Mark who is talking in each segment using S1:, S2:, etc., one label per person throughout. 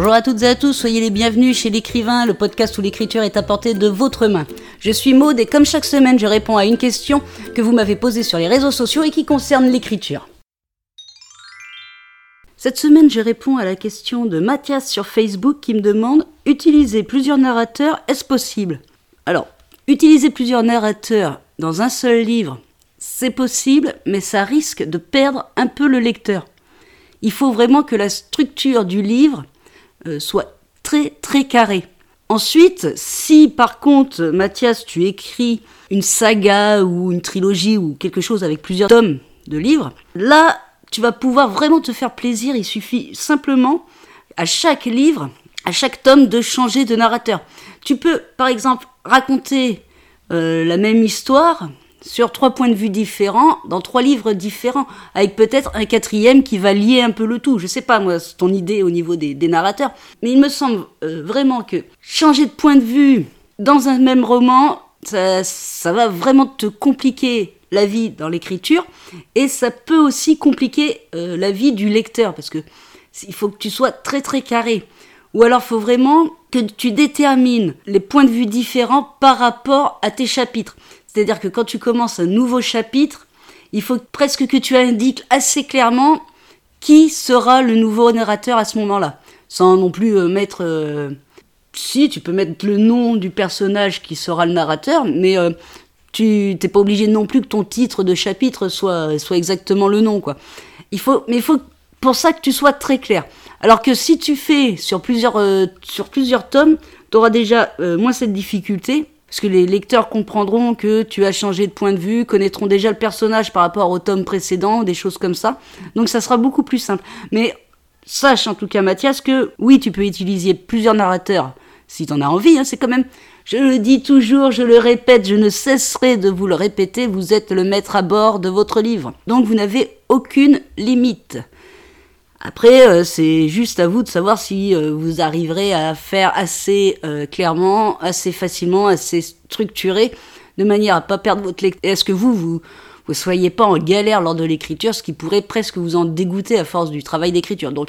S1: Bonjour à toutes et à tous, soyez les bienvenus chez l'écrivain, le podcast où l'écriture est apportée de votre main. Je suis Maude et comme chaque semaine, je réponds à une question que vous m'avez posée sur les réseaux sociaux et qui concerne l'écriture. Cette semaine, je réponds à la question de Mathias sur Facebook qui me demande Utiliser plusieurs narrateurs, est-ce possible? Alors, utiliser plusieurs narrateurs dans un seul livre, c'est possible, mais ça risque de perdre un peu le lecteur. Il faut vraiment que la structure du livre soit très très carrée. Ensuite, si par contre, Mathias, tu écris une saga ou une trilogie ou quelque chose avec plusieurs tomes de livres, là, tu vas pouvoir vraiment te faire plaisir. Il suffit simplement à chaque livre, à chaque tome, de changer de narrateur. Tu peux, par exemple, raconter euh, la même histoire sur trois points de vue différents, dans trois livres différents, avec peut-être un quatrième qui va lier un peu le tout. Je sais pas, moi, ton idée au niveau des, narrateurs, mais il me semble euh, vraiment que changer de point de vue dans un même roman, ça, ça va vraiment te compliquer la vie dans l'écriture, et ça peut aussi compliquer euh, la vie du lecteur, parce que il faut que tu sois très très carré. Ou alors, faut vraiment que tu détermines les points de vue différents par rapport à tes chapitres. C'est-à-dire que quand tu commences un nouveau chapitre, il faut presque que tu indiques assez clairement qui sera le nouveau narrateur à ce moment-là. Sans non plus euh, mettre... Euh, si, tu peux mettre le nom du personnage qui sera le narrateur, mais euh, tu n'es pas obligé non plus que ton titre de chapitre soit, soit exactement le nom. quoi. Il faut, mais il faut pour ça que tu sois très clair. Alors que si tu fais sur plusieurs, sur plusieurs tomes, tu auras déjà moins cette difficulté parce que les lecteurs comprendront que tu as changé de point de vue, connaîtront déjà le personnage par rapport au tome précédent, des choses comme ça. Donc ça sera beaucoup plus simple. Mais sache en tout cas Mathias que oui, tu peux utiliser plusieurs narrateurs si tu en as envie. Hein, c'est quand même, je le dis toujours, je le répète, je ne cesserai de vous le répéter, vous êtes le maître à bord de votre livre. Donc vous n'avez aucune limite. Après, euh, c'est juste à vous de savoir si euh, vous arriverez à faire assez euh, clairement, assez facilement, assez structuré, de manière à pas perdre votre lecture. Est-ce que vous, vous ne soyez pas en galère lors de l'écriture, ce qui pourrait presque vous en dégoûter à force du travail d'écriture. Donc,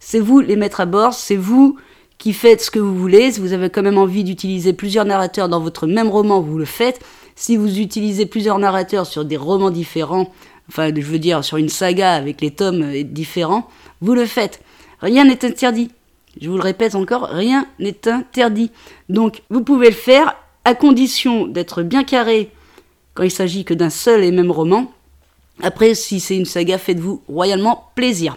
S1: c'est vous les mettre à bord, c'est vous qui faites ce que vous voulez. Si vous avez quand même envie d'utiliser plusieurs narrateurs dans votre même roman, vous le faites. Si vous utilisez plusieurs narrateurs sur des romans différents, enfin, je veux dire, sur une saga avec les tomes différents, vous le faites. Rien n'est interdit. Je vous le répète encore, rien n'est interdit. Donc, vous pouvez le faire à condition d'être bien carré quand il s'agit que d'un seul et même roman. Après, si c'est une saga, faites-vous royalement plaisir.